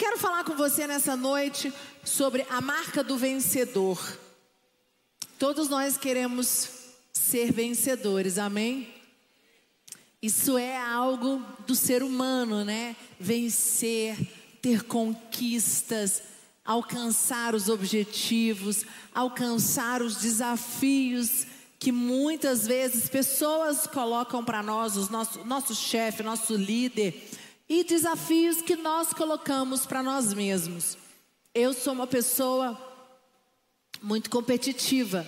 quero falar com você nessa noite sobre a marca do vencedor. Todos nós queremos ser vencedores, amém? Isso é algo do ser humano, né? Vencer, ter conquistas, alcançar os objetivos, alcançar os desafios que muitas vezes pessoas colocam para nós, o nosso, nosso chefe, nosso líder, e desafios que nós colocamos para nós mesmos. Eu sou uma pessoa muito competitiva.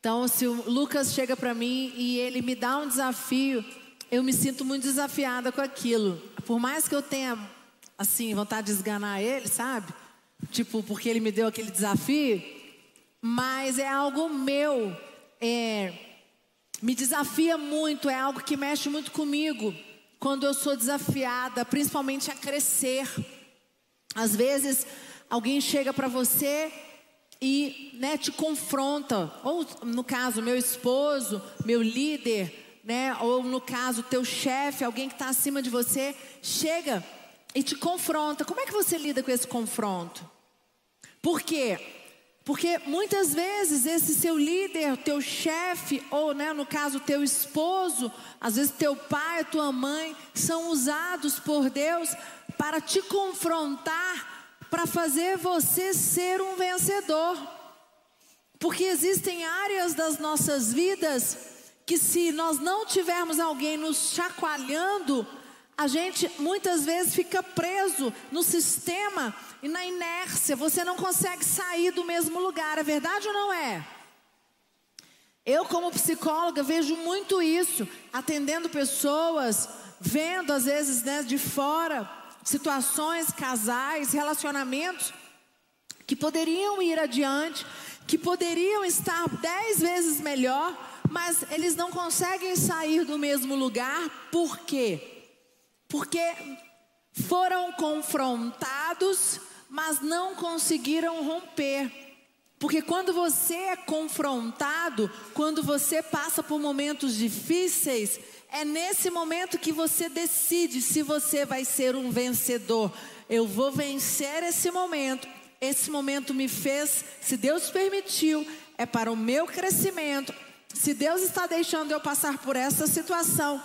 Então, se o Lucas chega para mim e ele me dá um desafio, eu me sinto muito desafiada com aquilo. Por mais que eu tenha, assim, vontade de esganar ele, sabe? Tipo, porque ele me deu aquele desafio, mas é algo meu é, me desafia muito, é algo que mexe muito comigo quando eu sou desafiada, principalmente a crescer. Às vezes, alguém chega para você e né, te confronta, ou no caso, meu esposo, meu líder, né, ou no caso, teu chefe, alguém que está acima de você, chega e te confronta. Como é que você lida com esse confronto? Por quê? Porque muitas vezes esse seu líder, teu chefe, ou né, no caso teu esposo, às vezes teu pai, tua mãe, são usados por Deus para te confrontar, para fazer você ser um vencedor. Porque existem áreas das nossas vidas que se nós não tivermos alguém nos chacoalhando, a gente muitas vezes fica preso no sistema e na inércia, você não consegue sair do mesmo lugar, é verdade ou não é? Eu, como psicóloga, vejo muito isso, atendendo pessoas, vendo às vezes né, de fora situações, casais, relacionamentos que poderiam ir adiante, que poderiam estar dez vezes melhor, mas eles não conseguem sair do mesmo lugar, por quê? Porque foram confrontados, mas não conseguiram romper. Porque quando você é confrontado, quando você passa por momentos difíceis, é nesse momento que você decide se você vai ser um vencedor. Eu vou vencer esse momento. Esse momento me fez, se Deus permitiu, é para o meu crescimento. Se Deus está deixando eu passar por essa situação,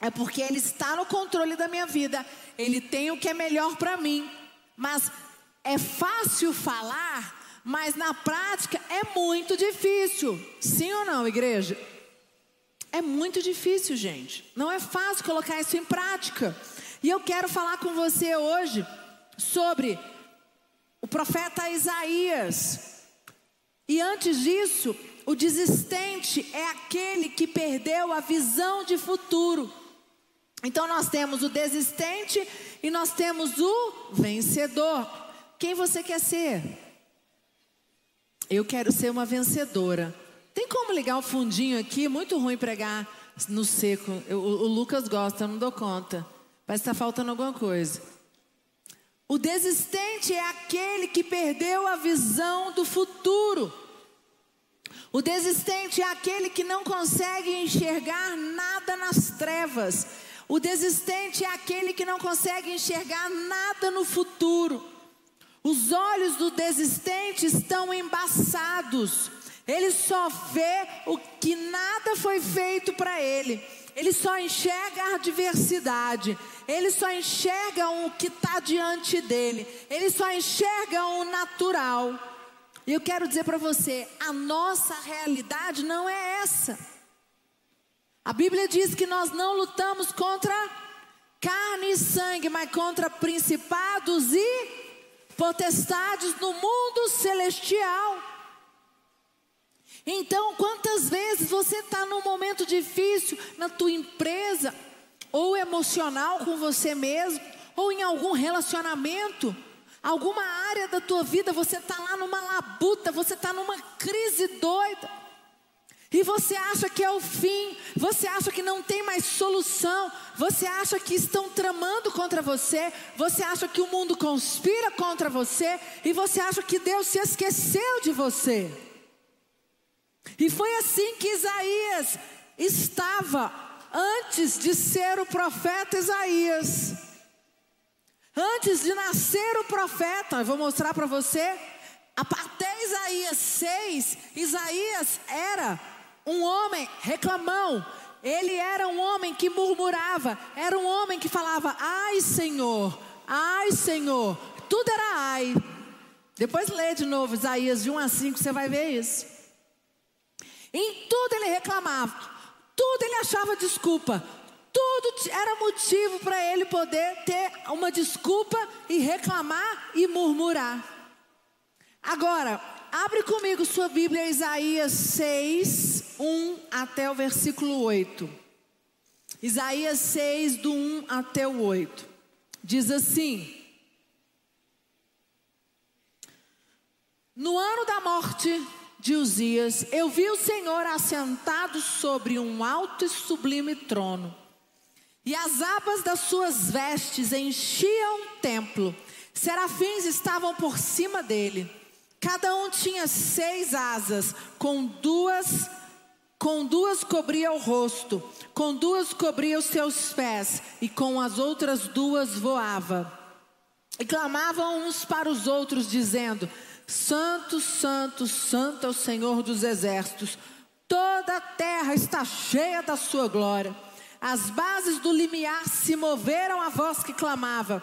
é porque Ele está no controle da minha vida. Ele tem o que é melhor para mim. Mas é fácil falar, mas na prática é muito difícil. Sim ou não, igreja? É muito difícil, gente. Não é fácil colocar isso em prática. E eu quero falar com você hoje sobre o profeta Isaías. E antes disso, o desistente é aquele que perdeu a visão de futuro. Então nós temos o desistente e nós temos o vencedor. Quem você quer ser? Eu quero ser uma vencedora. Tem como ligar o fundinho aqui? Muito ruim pregar no seco. Eu, o, o Lucas gosta, eu não dou conta. Parece que está faltando alguma coisa. O desistente é aquele que perdeu a visão do futuro. O desistente é aquele que não consegue enxergar nada nas trevas. O desistente é aquele que não consegue enxergar nada no futuro. Os olhos do desistente estão embaçados. Ele só vê o que nada foi feito para ele. Ele só enxerga a adversidade. Ele só enxerga o que está diante dele. Ele só enxerga o natural. E eu quero dizer para você: a nossa realidade não é essa. A Bíblia diz que nós não lutamos contra carne e sangue, mas contra principados e potestades no mundo celestial. Então, quantas vezes você está num momento difícil na tua empresa, ou emocional com você mesmo, ou em algum relacionamento, alguma área da tua vida, você está lá numa labuta, você está numa crise doida. E você acha que é o fim, você acha que não tem mais solução, você acha que estão tramando contra você, você acha que o mundo conspira contra você, e você acha que Deus se esqueceu de você. E foi assim que Isaías estava antes de ser o profeta Isaías. Antes de nascer o profeta, eu vou mostrar para você, até Isaías 6, Isaías era um homem reclamão, ele era um homem que murmurava, era um homem que falava: Ai Senhor, ai Senhor, tudo era ai. Depois lê de novo Isaías de 1 a 5, você vai ver isso. Em tudo ele reclamava, tudo ele achava desculpa, tudo era motivo para ele poder ter uma desculpa e reclamar e murmurar. Agora, abre comigo sua Bíblia, Isaías 6, 1 até o versículo 8. Isaías 6, do 1 até o 8. Diz assim: No ano da morte de Uzias, eu vi o Senhor assentado sobre um alto e sublime trono e as abas das suas vestes enchiam o templo. Serafins estavam por cima dele. Cada um tinha seis asas, com duas com duas cobria o rosto, com duas cobria os seus pés, e com as outras duas voava. E clamavam uns para os outros, dizendo: Santo, Santo, Santo é o Senhor dos exércitos, toda a terra está cheia da sua glória. As bases do limiar se moveram à voz que clamava,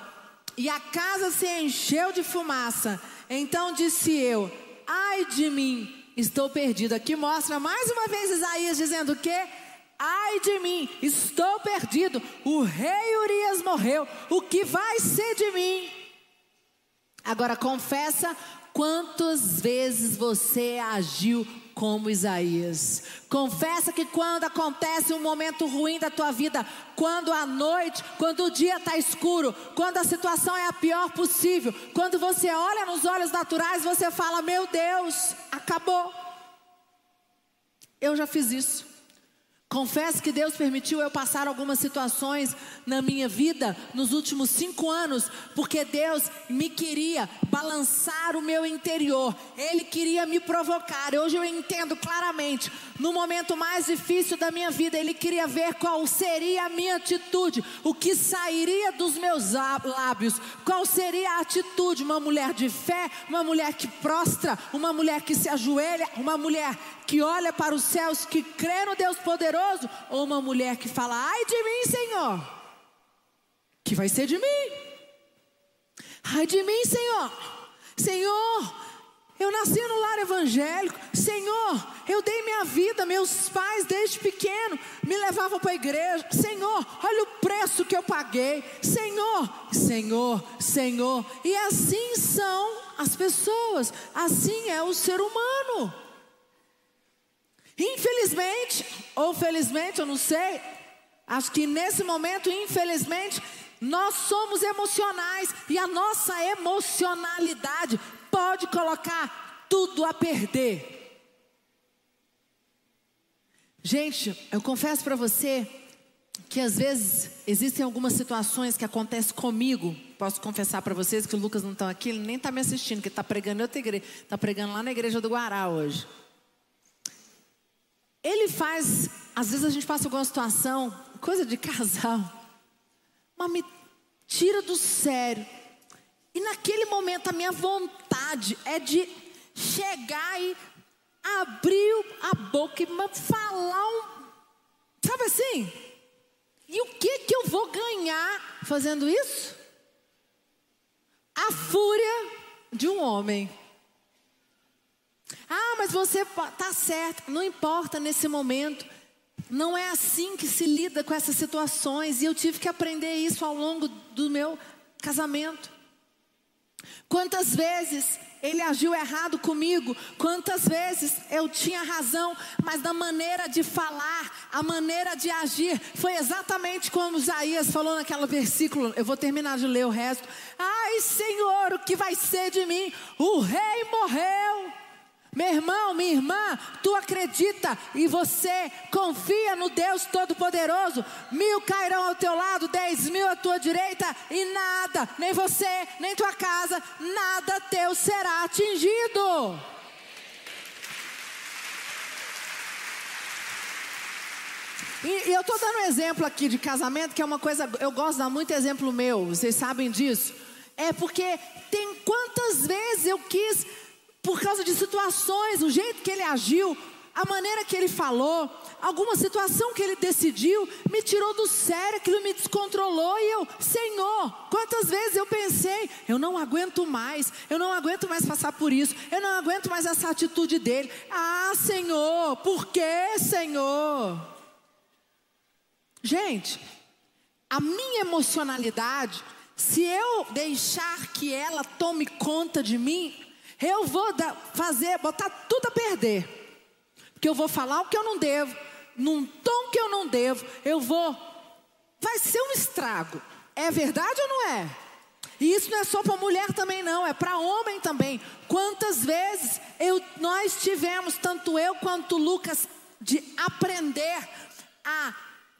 e a casa se encheu de fumaça. Então disse eu: Ai de mim, estou perdido. Aqui mostra mais uma vez Isaías dizendo o quê? Ai de mim, estou perdido. O rei Urias morreu. O que vai ser de mim? Agora confessa quantas vezes você agiu como Isaías. Confessa que quando acontece um momento ruim da tua vida, quando a noite, quando o dia está escuro, quando a situação é a pior possível, quando você olha nos olhos naturais, você fala: Meu Deus, acabou. Eu já fiz isso. Confesso que Deus permitiu eu passar algumas situações na minha vida nos últimos cinco anos, porque Deus me queria balançar o meu interior, Ele queria me provocar. Hoje eu entendo claramente, no momento mais difícil da minha vida, Ele queria ver qual seria a minha atitude, o que sairia dos meus lábios, qual seria a atitude. Uma mulher de fé, uma mulher que prostra, uma mulher que se ajoelha, uma mulher que olha para os céus, que crê no Deus poderoso, ou uma mulher que fala: ai de mim, Senhor, que vai ser de mim, ai de mim, Senhor, Senhor, eu nasci no lar evangélico, Senhor, eu dei minha vida, meus pais desde pequeno me levavam para a igreja, Senhor, olha o preço que eu paguei, Senhor, Senhor, Senhor, e assim são as pessoas, assim é o ser humano. Infelizmente, ou felizmente, eu não sei, acho que nesse momento, infelizmente, nós somos emocionais e a nossa emocionalidade pode colocar tudo a perder. Gente, eu confesso para você que às vezes existem algumas situações que acontecem comigo. Posso confessar para vocês que o Lucas não está aqui, ele nem está me assistindo, que está pregando em outra igreja, está pregando lá na igreja do Guará hoje. Ele faz, às vezes a gente passa alguma situação, coisa de casal, mas me tira do sério. E naquele momento a minha vontade é de chegar e abrir a boca e falar um. Sabe assim? E o que que eu vou ganhar fazendo isso? A fúria de um homem. Ah, mas você está certo. Não importa nesse momento. Não é assim que se lida com essas situações. E eu tive que aprender isso ao longo do meu casamento. Quantas vezes ele agiu errado comigo, quantas vezes eu tinha razão, mas na maneira de falar, a maneira de agir, foi exatamente como Isaías falou naquele versículo. Eu vou terminar de ler o resto. Ai, Senhor, o que vai ser de mim? O rei morreu. Meu irmão, minha irmã, tu acredita e você confia no Deus Todo-Poderoso. Mil cairão ao teu lado, dez mil à tua direita, e nada, nem você, nem tua casa, nada teu será atingido. E, e eu estou dando um exemplo aqui de casamento, que é uma coisa, eu gosto de dar muito exemplo meu, vocês sabem disso. É porque tem quantas vezes eu quis, por causa de situações, o jeito que ele agiu, a maneira que ele falou, alguma situação que ele decidiu, me tirou do sério, aquilo me descontrolou e eu, Senhor, quantas vezes eu pensei, eu não aguento mais, eu não aguento mais passar por isso, eu não aguento mais essa atitude dele. Ah, Senhor, por que, Senhor? Gente, a minha emocionalidade, se eu deixar que ela tome conta de mim, eu vou fazer, botar tudo a perder que eu vou falar o que eu não devo, num tom que eu não devo, eu vou. Vai ser um estrago. É verdade ou não é? E isso não é só para mulher também não, é para homem também. Quantas vezes eu, nós tivemos, tanto eu quanto Lucas, de aprender a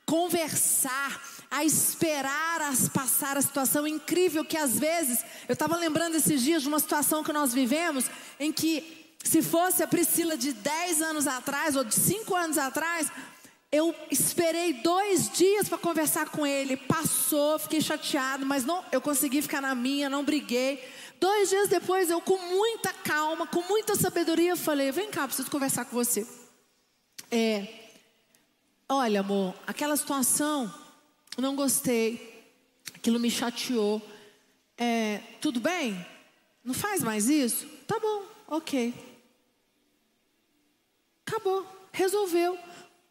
conversar, a esperar as passar a situação incrível que às vezes, eu estava lembrando esses dias de uma situação que nós vivemos em que se fosse a Priscila de 10 anos atrás ou de 5 anos atrás, eu esperei dois dias para conversar com ele. Passou, fiquei chateado, mas não, eu consegui ficar na minha, não briguei. Dois dias depois, eu com muita calma, com muita sabedoria, falei: Vem cá, preciso conversar com você. É, olha, amor, aquela situação, não gostei, aquilo me chateou. É, tudo bem? Não faz mais isso? Tá bom, ok. Acabou, resolveu.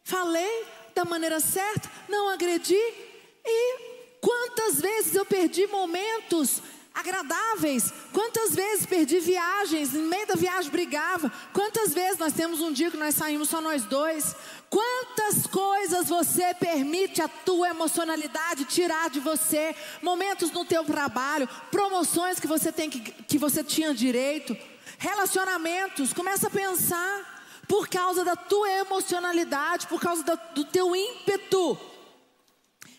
Falei da maneira certa, não agredi. E quantas vezes eu perdi momentos agradáveis. Quantas vezes perdi viagens, no meio da viagem brigava. Quantas vezes nós temos um dia que nós saímos só nós dois. Quantas coisas você permite a tua emocionalidade tirar de você? Momentos no teu trabalho, promoções que você tem que, que você tinha direito, relacionamentos. Começa a pensar por causa da tua emocionalidade, por causa do teu ímpeto.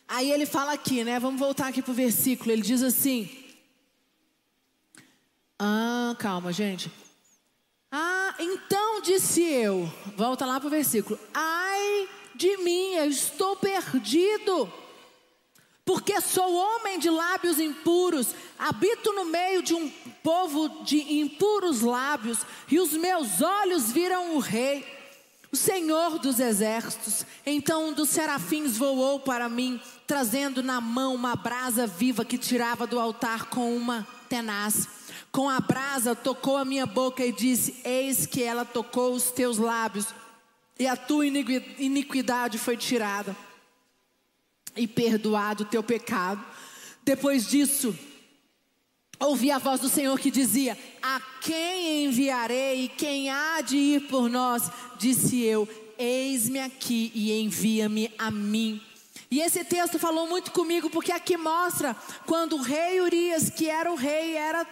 Aí ele fala aqui, né? Vamos voltar aqui para o versículo. Ele diz assim: Calma, gente. Ah, então disse eu. Volta lá para o versículo. Ai de mim, eu estou perdido porque sou homem de lábios impuros, habito no meio de um povo de impuros lábios, e os meus olhos viram o Rei, o Senhor dos exércitos. Então um dos serafins voou para mim, trazendo na mão uma brasa viva que tirava do altar com uma tenaz. Com a brasa tocou a minha boca e disse: Eis que ela tocou os teus lábios, e a tua iniquidade foi tirada e perdoado o teu pecado. Depois disso, ouvi a voz do Senhor que dizia: A quem enviarei e quem há de ir por nós? Disse eu: Eis-me aqui e envia-me a mim. E esse texto falou muito comigo porque aqui mostra quando o rei Urias, que era o rei, era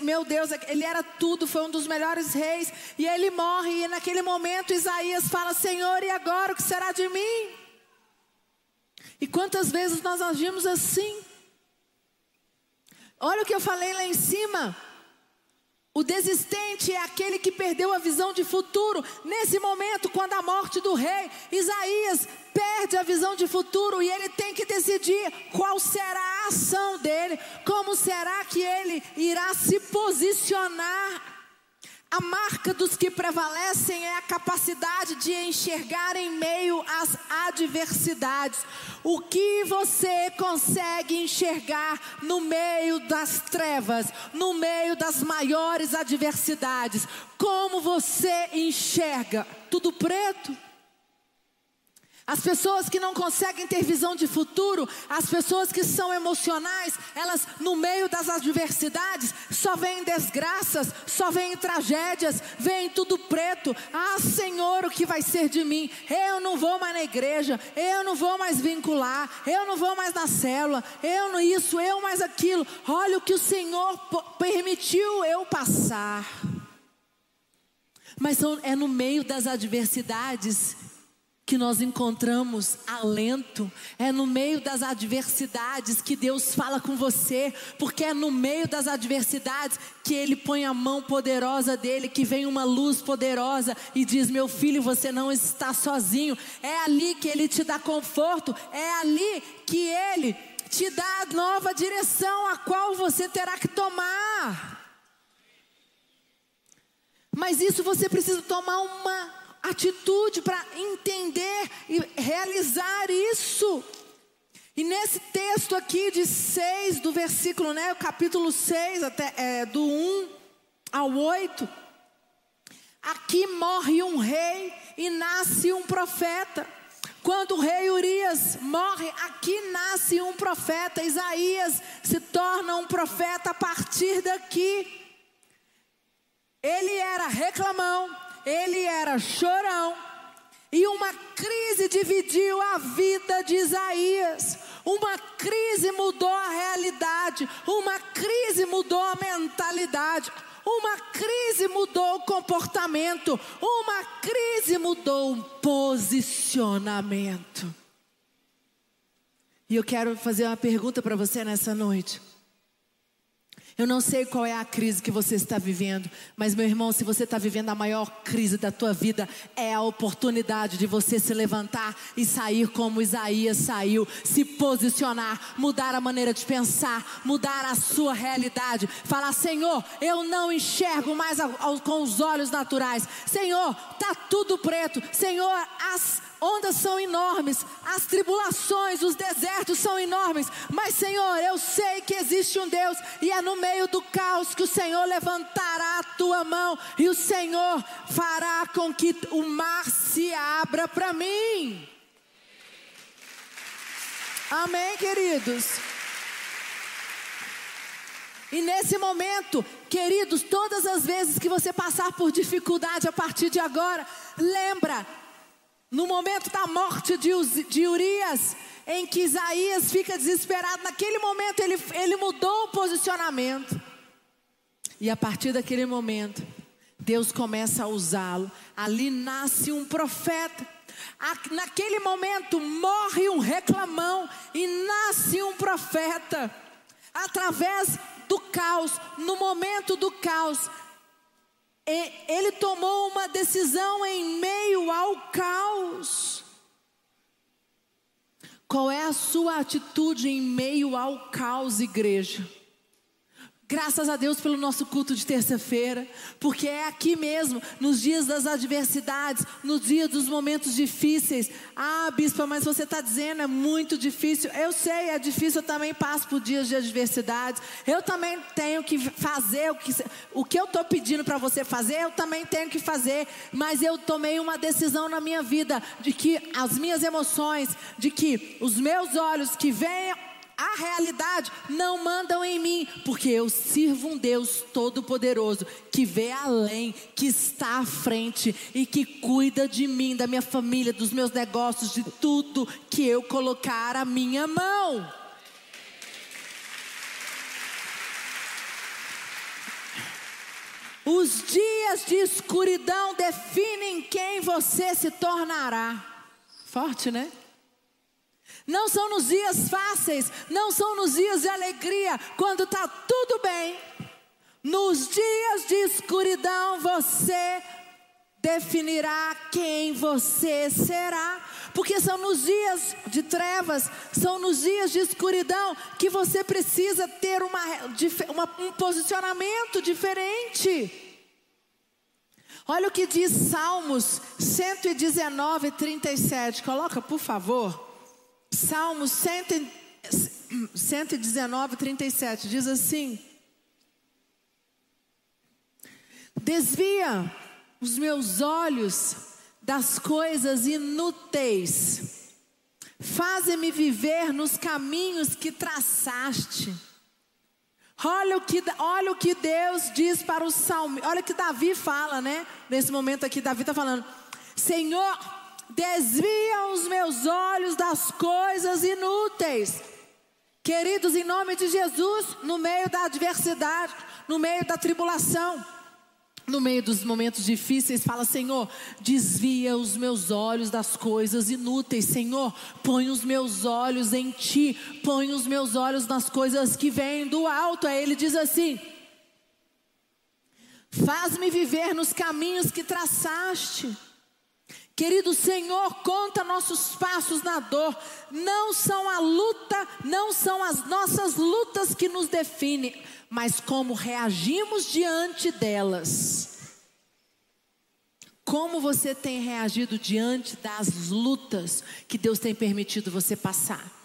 meu Deus, ele era tudo, foi um dos melhores reis, e ele morre, e naquele momento Isaías fala: Senhor, e agora o que será de mim? E quantas vezes nós agimos assim? Olha o que eu falei lá em cima. O desistente é aquele que perdeu a visão de futuro. Nesse momento, quando a morte do rei, Isaías perde a visão de futuro e ele tem que decidir qual será a ação dele, como será que ele irá se posicionar a marca dos que prevalecem é a capacidade de enxergar em meio às adversidades. O que você consegue enxergar no meio das trevas, no meio das maiores adversidades? Como você enxerga? Tudo preto? As pessoas que não conseguem ter visão de futuro, as pessoas que são emocionais, elas no meio das adversidades só veem desgraças, só veem tragédias, veem tudo preto. Ah, Senhor, o que vai ser de mim? Eu não vou mais na igreja, eu não vou mais vincular, eu não vou mais na célula, eu não isso, eu mais aquilo. Olha o que o Senhor permitiu eu passar. Mas é no meio das adversidades que nós encontramos alento, é no meio das adversidades que Deus fala com você, porque é no meio das adversidades que Ele põe a mão poderosa dele, que vem uma luz poderosa e diz: Meu filho, você não está sozinho. É ali que Ele te dá conforto, é ali que Ele te dá nova direção a qual você terá que tomar. Mas isso você precisa tomar uma atitude para entender e realizar isso. E nesse texto aqui de 6, do versículo, né, o capítulo 6, até, é, do 1 ao 8, aqui morre um rei e nasce um profeta. Quando o rei Urias morre, aqui nasce um profeta. Isaías se torna um profeta a partir daqui. Ele era reclamão, ele era chorão, e uma crise dividiu a vida de Isaías. Uma crise mudou a realidade, uma crise mudou a mentalidade, uma crise mudou o comportamento, uma crise mudou o posicionamento. E eu quero fazer uma pergunta para você nessa noite. Eu não sei qual é a crise que você está vivendo, mas meu irmão, se você está vivendo a maior crise da tua vida, é a oportunidade de você se levantar e sair como Isaías saiu, se posicionar, mudar a maneira de pensar, mudar a sua realidade, falar: Senhor, eu não enxergo mais com os olhos naturais. Senhor, tá tudo preto. Senhor, as ondas são enormes, as tribulações, os desertos são enormes, mas Senhor, eu sei que existe um Deus e é no meio do caos que o Senhor levantará a tua mão e o Senhor fará com que o mar se abra para mim. Amém, queridos. E nesse momento, queridos, todas as vezes que você passar por dificuldade a partir de agora, lembra no momento da morte de, Urias, em que Isaías fica desesperado, naquele momento ele, ele mudou o posicionamento. E a partir daquele momento, Deus começa a usá-lo. Ali nasce um profeta. Naquele momento morre um reclamão e nasce um profeta. Através do caos, no momento do caos, ele tomou uma decisão em meio ao caos. Qual é a sua atitude em meio ao caos, igreja? Graças a Deus pelo nosso culto de terça-feira, porque é aqui mesmo, nos dias das adversidades, nos dias dos momentos difíceis. Ah, bispa, mas você está dizendo é muito difícil. Eu sei, é difícil, eu também passo por dias de adversidades. Eu também tenho que fazer o que, o que eu estou pedindo para você fazer, eu também tenho que fazer. Mas eu tomei uma decisão na minha vida de que as minhas emoções, de que os meus olhos que venham a realidade não mandam em mim, porque eu sirvo um Deus todo-poderoso que vê além, que está à frente e que cuida de mim, da minha família, dos meus negócios, de tudo que eu colocar a minha mão. Os dias de escuridão definem quem você se tornará. Forte, né? Não são nos dias fáceis, não são nos dias de alegria, quando está tudo bem. Nos dias de escuridão você definirá quem você será. Porque são nos dias de trevas, são nos dias de escuridão que você precisa ter uma, uma, um posicionamento diferente. Olha o que diz Salmos 119, 37. Coloca, por favor. Salmo 119, 37 diz assim: Desvia os meus olhos das coisas inúteis, faze-me viver nos caminhos que traçaste. Olha o que, olha o que Deus diz para o salmo, olha o que Davi fala, né? Nesse momento aqui, Davi está falando: Senhor, desvia os meus olhos das coisas inúteis. Queridos, em nome de Jesus, no meio da adversidade, no meio da tribulação, no meio dos momentos difíceis, fala: Senhor, desvia os meus olhos das coisas inúteis. Senhor, põe os meus olhos em Ti, põe os meus olhos nas coisas que vêm do alto. Aí ele diz assim: Faz-me viver nos caminhos que traçaste. Querido Senhor, conta nossos passos na dor. Não são a luta, não são as nossas lutas que nos definem, mas como reagimos diante delas. Como você tem reagido diante das lutas que Deus tem permitido você passar?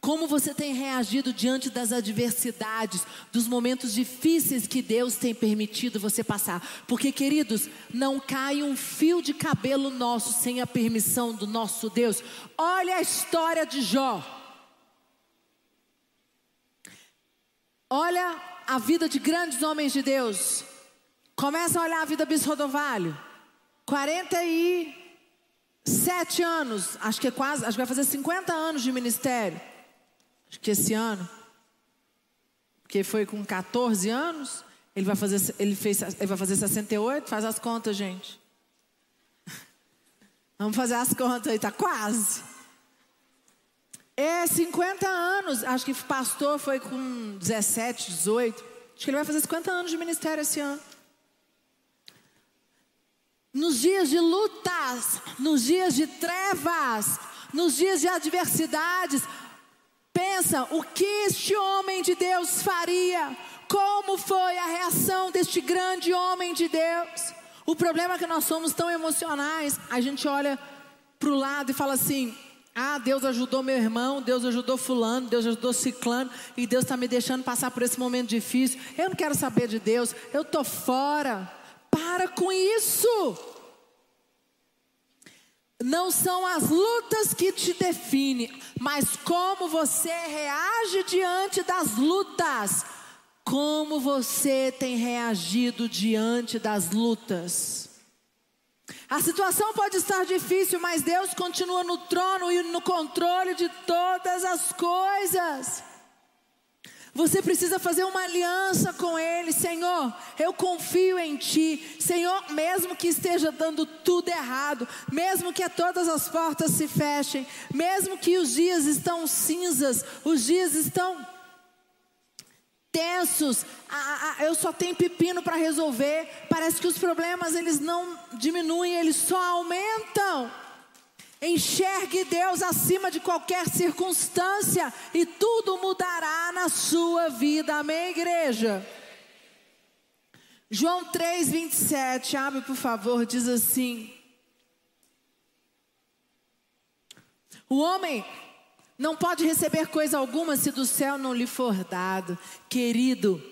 Como você tem reagido diante das adversidades, dos momentos difíceis que Deus tem permitido você passar? Porque, queridos, não cai um fio de cabelo nosso sem a permissão do nosso Deus. Olha a história de Jó. Olha a vida de grandes homens de Deus. Começa a olhar a vida Bisrodovalho. 47 anos, acho que é quase, acho que vai fazer 50 anos de ministério. Acho que esse ano. Porque foi com 14 anos, ele vai fazer ele fez ele vai fazer 68, faz as contas, gente. Vamos fazer as contas aí, tá quase. É 50 anos, acho que pastor foi com 17, 18. Acho que ele vai fazer 50 anos de ministério esse ano. Nos dias de lutas, nos dias de trevas, nos dias de adversidades, pensa o que este homem de Deus faria, como foi a reação deste grande homem de Deus. O problema é que nós somos tão emocionais, a gente olha para o lado e fala assim: ah, Deus ajudou meu irmão, Deus ajudou Fulano, Deus ajudou Ciclano, e Deus está me deixando passar por esse momento difícil. Eu não quero saber de Deus, eu estou fora. Para com isso. Não são as lutas que te definem, mas como você reage diante das lutas. Como você tem reagido diante das lutas. A situação pode estar difícil, mas Deus continua no trono e no controle de todas as coisas. Você precisa fazer uma aliança com Ele, Senhor. Eu confio em Ti, Senhor. Mesmo que esteja dando tudo errado, mesmo que todas as portas se fechem, mesmo que os dias estão cinzas, os dias estão tensos. eu só tenho pepino para resolver. Parece que os problemas eles não diminuem, eles só aumentam. Enxergue Deus acima de qualquer circunstância e tudo mudará na sua vida. Amém, igreja? João 3, 27, abre por favor, diz assim: O homem não pode receber coisa alguma se do céu não lhe for dado. Querido,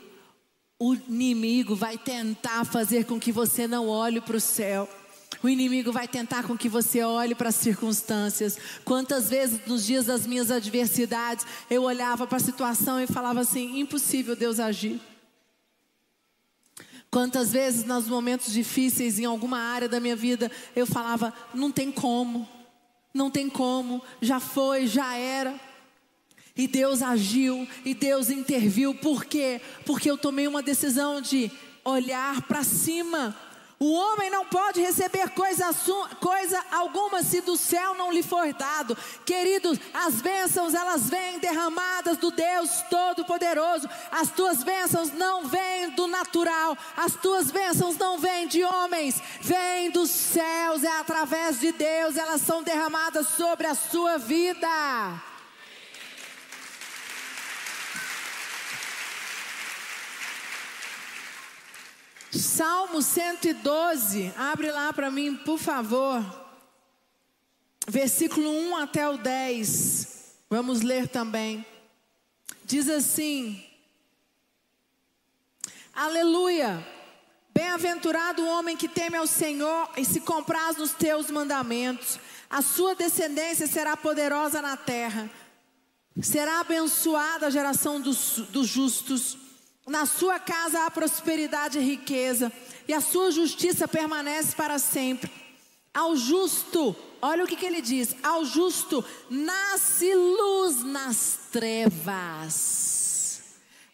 o inimigo vai tentar fazer com que você não olhe para o céu. O inimigo vai tentar com que você olhe para as circunstâncias. Quantas vezes nos dias das minhas adversidades eu olhava para a situação e falava assim: impossível Deus agir. Quantas vezes nos momentos difíceis em alguma área da minha vida eu falava: não tem como, não tem como, já foi, já era. E Deus agiu, e Deus interviu, por quê? Porque eu tomei uma decisão de olhar para cima o homem não pode receber coisa, coisa alguma se do céu não lhe for dado. Queridos, as bênçãos elas vêm derramadas do Deus Todo-Poderoso. As tuas bênçãos não vêm do natural. As tuas bênçãos não vêm de homens. Vêm dos céus. É através de Deus. Elas são derramadas sobre a sua vida. Salmo 112, abre lá para mim, por favor. Versículo 1 até o 10. Vamos ler também. Diz assim: Aleluia. Bem-aventurado o homem que teme ao Senhor e se compraz nos teus mandamentos. A sua descendência será poderosa na terra. Será abençoada a geração dos, dos justos. Na sua casa há prosperidade e riqueza, e a sua justiça permanece para sempre. Ao justo, olha o que, que ele diz: ao justo nasce luz nas trevas.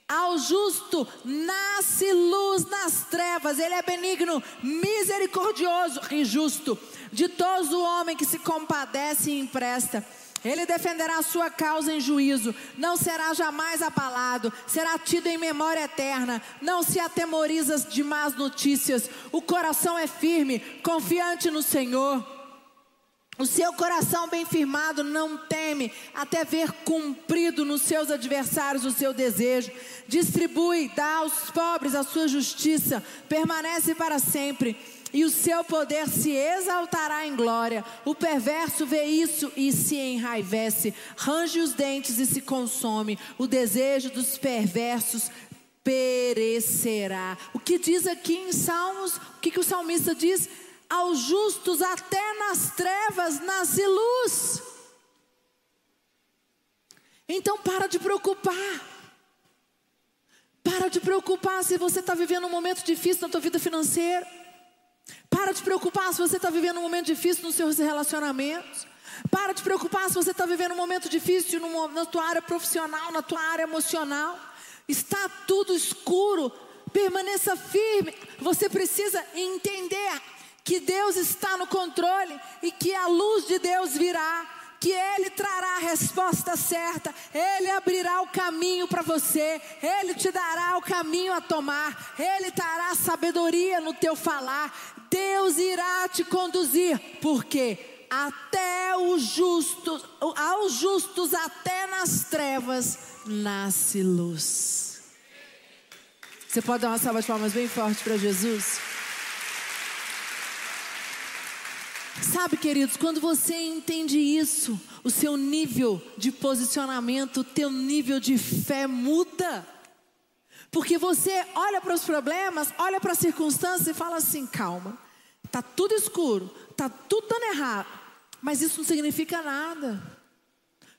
Ao justo nasce luz nas trevas, ele é benigno, misericordioso e justo. Ditoso o homem que se compadece e empresta. Ele defenderá a sua causa em juízo, não será jamais abalado, será tido em memória eterna, não se atemoriza de más notícias, o coração é firme, confiante no Senhor. O seu coração bem firmado não teme, até ver cumprido nos seus adversários o seu desejo. Distribui, dá aos pobres a sua justiça, permanece para sempre. E o seu poder se exaltará em glória. O perverso vê isso e se enraivece, range os dentes e se consome. O desejo dos perversos perecerá. O que diz aqui em Salmos? O que, que o salmista diz? aos justos até nas trevas nasce luz. Então para de preocupar. Para de preocupar se você está vivendo um momento difícil na tua vida financeira. Para de preocupar se você está vivendo um momento difícil nos seus relacionamentos. Para de preocupar se você está vivendo um momento difícil na tua área profissional, na tua área emocional. Está tudo escuro. Permaneça firme. Você precisa entender que Deus está no controle e que a luz de Deus virá, que Ele trará a resposta certa, Ele abrirá o caminho para você, Ele te dará o caminho a tomar, Ele dará sabedoria no teu falar, Deus irá te conduzir, porque até os justos, aos justos até nas trevas nasce luz. Você pode dar uma salva de palmas bem forte para Jesus? Sabe, queridos, quando você entende isso, o seu nível de posicionamento, o teu nível de fé muda. Porque você olha para os problemas, olha para as circunstâncias e fala assim: calma, tá tudo escuro, tá tudo dando errado, mas isso não significa nada.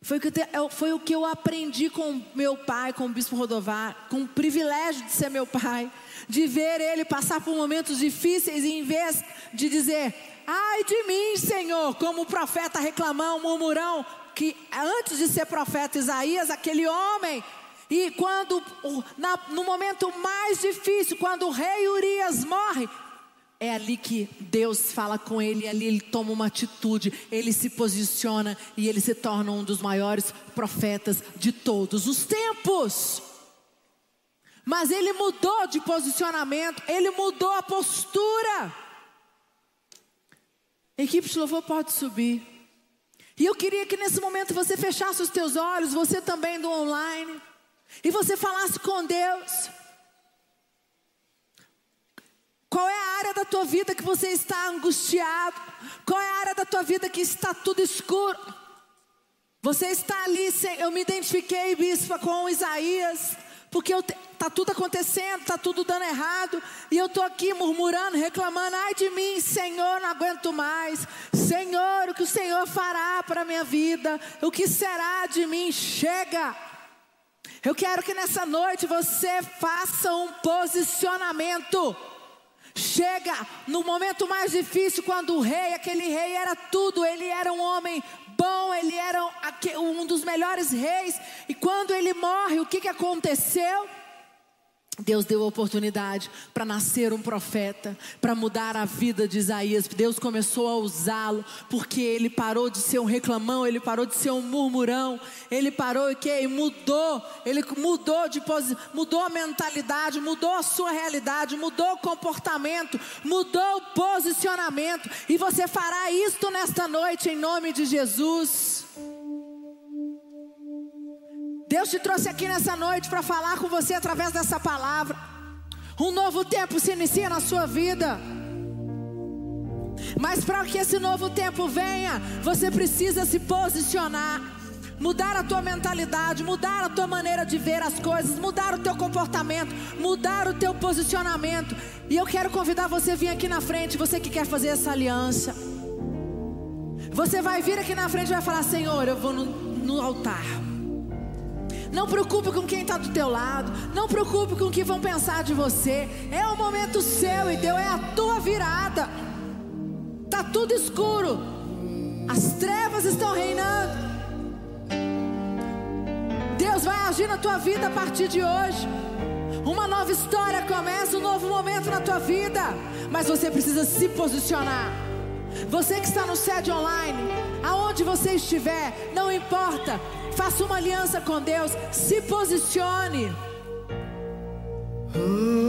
Foi o, que eu, foi o que eu aprendi com meu pai, com o bispo Rodovar, com o privilégio de ser meu pai, de ver ele passar por momentos difíceis e em vez de dizer, Ai de mim, Senhor, como o profeta reclamão, murmurão, que antes de ser profeta Isaías, aquele homem, e quando, na, no momento mais difícil, quando o rei Urias morre, é ali que Deus fala com ele, ali ele toma uma atitude, ele se posiciona e ele se torna um dos maiores profetas de todos os tempos. Mas ele mudou de posicionamento, ele mudou a postura. Equipe de louvor pode subir. E eu queria que nesse momento você fechasse os teus olhos, você também do online, e você falasse com Deus. Qual é a área da tua vida que você está angustiado? Qual é a área da tua vida que está tudo escuro? Você está ali, eu me identifiquei, bispa, com Isaías, porque está tudo acontecendo, está tudo dando errado, e eu estou aqui murmurando, reclamando, ai de mim, Senhor, não aguento mais, Senhor, o que o Senhor fará para a minha vida, o que será de mim, chega. Eu quero que nessa noite você faça um posicionamento. Chega no momento mais difícil, quando o rei, aquele rei era tudo, ele era um homem bom, ele era um dos melhores reis. E quando ele morre, o que, que aconteceu? Deus deu a oportunidade para nascer um profeta, para mudar a vida de Isaías. Deus começou a usá-lo, porque ele parou de ser um reclamão, ele parou de ser um murmurão, ele parou e que mudou, ele mudou de mudou a mentalidade, mudou a sua realidade, mudou o comportamento, mudou o posicionamento. E você fará isto nesta noite em nome de Jesus. Deus te trouxe aqui nessa noite para falar com você através dessa palavra. Um novo tempo se inicia na sua vida. Mas para que esse novo tempo venha, você precisa se posicionar, mudar a tua mentalidade, mudar a tua maneira de ver as coisas, mudar o teu comportamento, mudar o teu posicionamento. E eu quero convidar você a vir aqui na frente, você que quer fazer essa aliança. Você vai vir aqui na frente e vai falar: Senhor, eu vou no, no altar. Não preocupe com quem está do teu lado. Não preocupe com o que vão pensar de você. É o momento seu e Deus é a tua virada. Tá tudo escuro. As trevas estão reinando. Deus vai agir na tua vida a partir de hoje. Uma nova história começa, um novo momento na tua vida. Mas você precisa se posicionar. Você que está no sede online, aonde você estiver, não importa. Faça uma aliança com Deus. Se posicione. O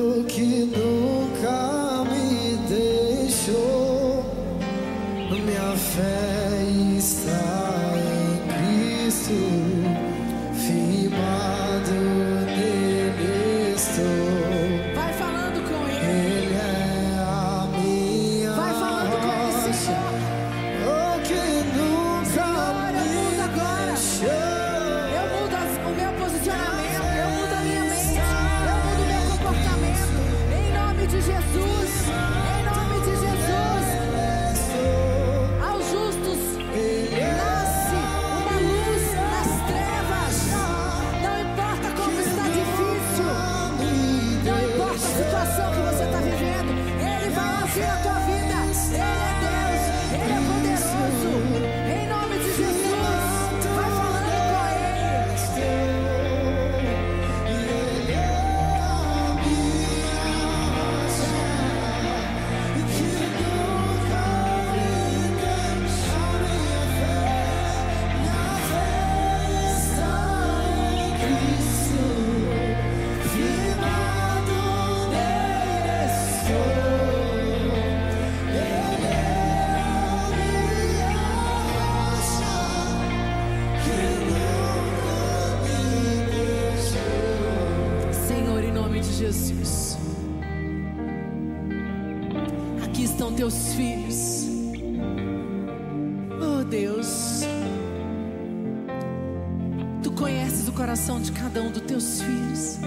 filhos.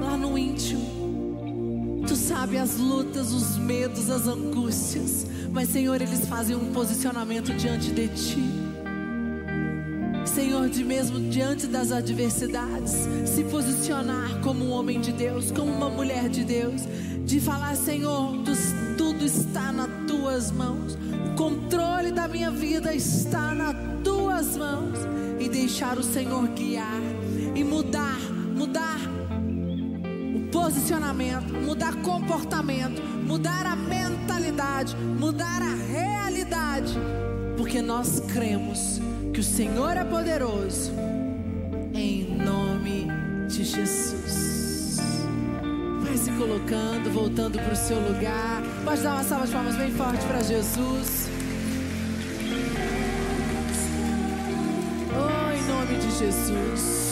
Lá no íntimo. Tu sabe as lutas, os medos, as angústias. Mas, Senhor, eles fazem um posicionamento diante de Ti. Senhor, de mesmo diante das adversidades, se posicionar como um homem de Deus, como uma mulher de Deus, de falar, Senhor, tu- tudo está nas tuas mãos, o controle da minha vida está nas tuas mãos, e deixar o Senhor guiar e mudar, mudar o posicionamento, mudar comportamento, mudar a mentalidade, mudar a realidade, porque nós cremos que o Senhor é poderoso, em nome de Jesus. Vai se colocando, voltando para o seu lugar. Pode dar uma salva de palmas bem forte para Jesus. Oh, em nome de Jesus.